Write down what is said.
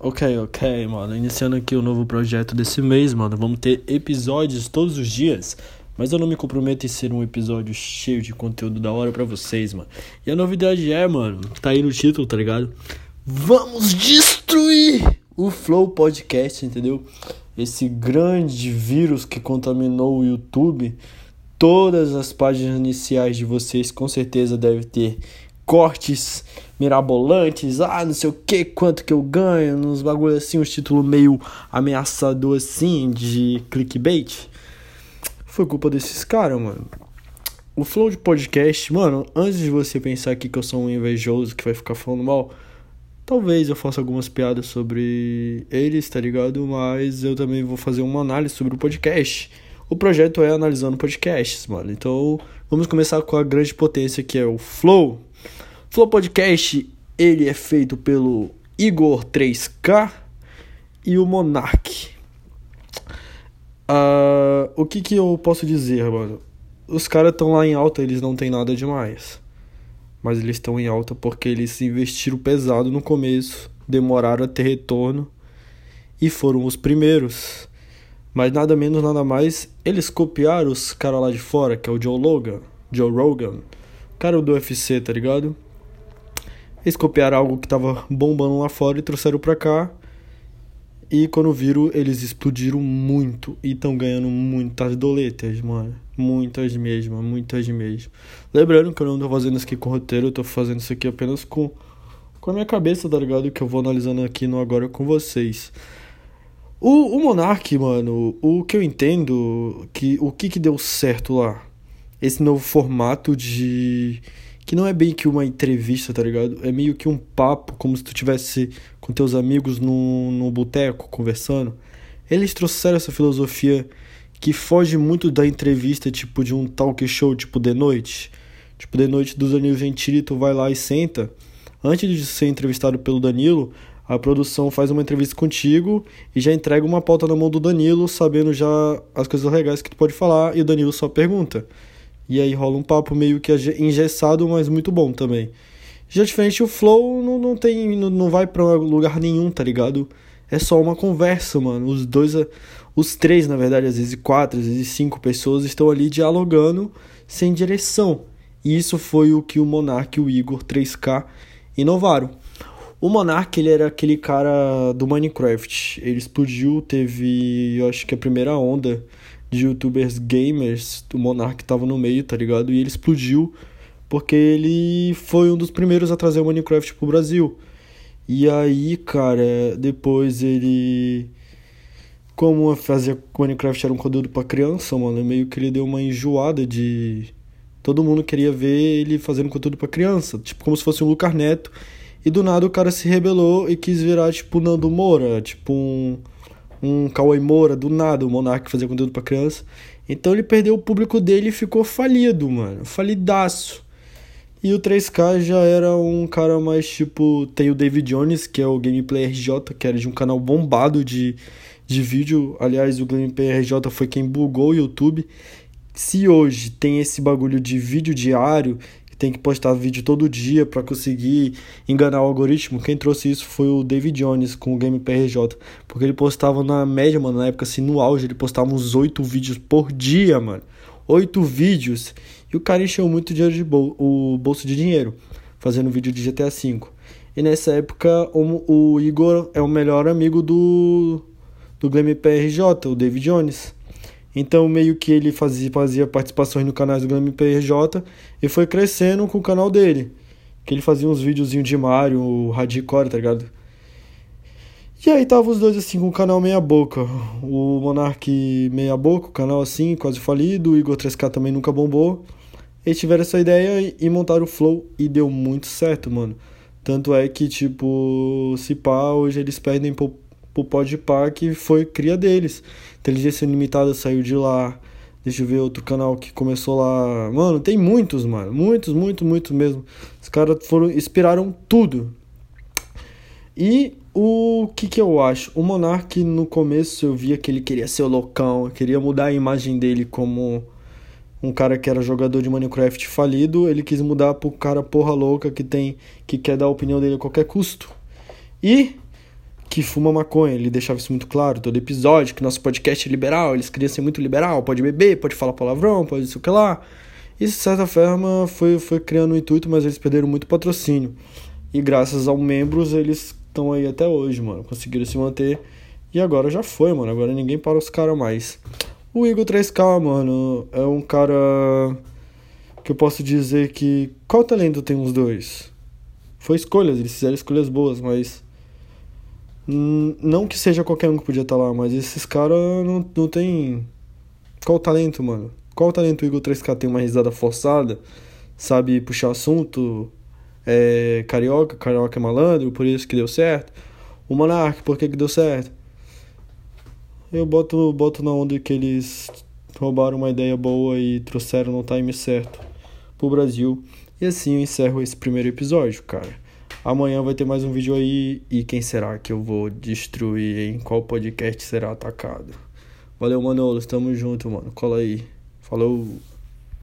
Ok, ok, mano. Iniciando aqui o novo projeto desse mês, mano. Vamos ter episódios todos os dias. Mas eu não me comprometo em ser um episódio cheio de conteúdo da hora para vocês, mano. E a novidade é, mano, tá aí no título, tá ligado? Vamos destruir o Flow Podcast, entendeu? Esse grande vírus que contaminou o YouTube. Todas as páginas iniciais de vocês com certeza devem ter cortes mirabolantes, ah, não sei o que, quanto que eu ganho, nos bagulho assim, uns títulos meio ameaçador assim, de clickbait. Foi culpa desses caras, mano. O flow de podcast, mano, antes de você pensar aqui que eu sou um invejoso que vai ficar falando mal, talvez eu faça algumas piadas sobre eles, tá ligado? Mas eu também vou fazer uma análise sobre o podcast. O projeto é analisando podcasts, mano. Então, vamos começar com a grande potência que é o Flow. Flow Podcast, ele é feito pelo Igor 3K e o Monark. Uh, o que que eu posso dizer, mano? Os caras estão lá em alta, eles não tem nada demais. Mas eles estão em alta porque eles investiram pesado no começo, demoraram a ter retorno e foram os primeiros. Mas nada menos, nada mais, eles copiaram os caras lá de fora, que é o Joe Logan, Joe Rogan, cara do UFC, tá ligado? Eles copiaram algo que tava bombando lá fora e trouxeram pra cá. E quando viram, eles explodiram muito e estão ganhando muitas doletas, mano. Muitas mesmo, muitas mesmo. Lembrando que eu não tô fazendo isso aqui com roteiro, eu tô fazendo isso aqui apenas com, com a minha cabeça, tá ligado? Que eu vou analisando aqui no agora com vocês. O, o Monark, mano, o que eu entendo, que o que que deu certo lá? Esse novo formato de que não é bem que uma entrevista, tá ligado? É meio que um papo, como se tu tivesse com teus amigos no, no boteco conversando. Eles trouxeram essa filosofia que foge muito da entrevista, tipo de um talk show, tipo de noite. Tipo, de noite do Danilo Gentili, tu vai lá e senta. Antes de ser entrevistado pelo Danilo, a produção faz uma entrevista contigo e já entrega uma pauta na mão do Danilo, sabendo já as coisas legais que tu pode falar, e o Danilo só pergunta. E aí rola um papo meio que engessado, mas muito bom também. Já diferente, o flow não, não tem. Não, não vai pra lugar nenhum, tá ligado? É só uma conversa, mano. Os dois. Os três, na verdade, às vezes quatro, às vezes cinco pessoas estão ali dialogando sem direção. E isso foi o que o Monark e o Igor 3K inovaram. O Monark, ele era aquele cara do Minecraft. Ele explodiu, teve, eu acho que a primeira onda de youtubers gamers, o Monark tava no meio, tá ligado? E ele explodiu porque ele foi um dos primeiros a trazer o Minecraft pro Brasil. E aí, cara, depois ele. Como fazer Minecraft era um conteúdo pra criança, mano, meio que ele deu uma enjoada de. Todo mundo queria ver ele fazendo conteúdo pra criança, tipo como se fosse um Lucas Neto. E do nada o cara se rebelou e quis virar, tipo, Nando Moura, tipo um um Cauê Moura, do nada, o Monark fazia conteúdo pra criança. Então ele perdeu o público dele e ficou falido, mano. Falidaço. E o 3K já era um cara mais tipo. Tem o David Jones, que é o Gameplay RJ, que era de um canal bombado de, de vídeo. Aliás, o Gameplay RJ foi quem bugou o YouTube. Se hoje tem esse bagulho de vídeo diário tem que postar vídeo todo dia para conseguir enganar o algoritmo. Quem trouxe isso foi o David Jones com o Game PRJ, porque ele postava na média, mano, na época assim, no auge, ele postava uns 8 vídeos por dia, mano. 8 vídeos. E o cara encheu muito dinheiro de bol o bolso de dinheiro fazendo vídeo de GTA V. E nessa época o, o Igor é o melhor amigo do do Game PRJ, o David Jones. Então, meio que ele fazia, fazia participações no canal do Game PRJ e foi crescendo com o canal dele. Que ele fazia uns videozinhos de Mario, Hardcore, tá ligado? E aí tava os dois assim com o canal meia boca. O Monark meia boca, o canal assim, quase falido. O Igor 3K também nunca bombou. Eles tiveram essa ideia e montaram o Flow e deu muito certo, mano. Tanto é que, tipo, se pá, hoje eles perdem pro pro Podpah, que foi cria deles. Inteligência Limitada saiu de lá. Deixa eu ver outro canal que começou lá. Mano, tem muitos, mano. Muitos, muito, muito mesmo. Os caras foram. inspiraram tudo. E o que que eu acho? O Monark no começo eu via que ele queria ser o loucão, queria mudar a imagem dele como um cara que era jogador de Minecraft falido, ele quis mudar pro cara porra louca que tem que quer dar a opinião dele a qualquer custo. E que fuma maconha. Ele deixava isso muito claro todo episódio, que nosso podcast é liberal, eles queriam ser muito liberal, pode beber, pode falar palavrão, pode isso que lá. Isso, de certa forma, foi, foi criando um intuito, mas eles perderam muito patrocínio. E graças aos membros, eles estão aí até hoje, mano. Conseguiram se manter. E agora já foi, mano. Agora ninguém para os caras mais. O Igor 3K, mano, é um cara que eu posso dizer que. Qual talento tem os dois? Foi escolhas, eles fizeram escolhas boas, mas. Não que seja qualquer um que podia estar tá lá, mas esses caras não, não tem. Qual o talento, mano? Qual o talento o Igor 3K tem uma risada forçada? Sabe puxar assunto? É carioca, carioca é malandro, por isso que deu certo. O Monark, por que, que deu certo? Eu boto, boto na onda que eles roubaram uma ideia boa e trouxeram no time certo pro Brasil. E assim eu encerro esse primeiro episódio, cara. Amanhã vai ter mais um vídeo aí e quem será que eu vou destruir, em qual podcast será atacado? Valeu, Manolo, tamo junto, mano. Cola aí. Falou.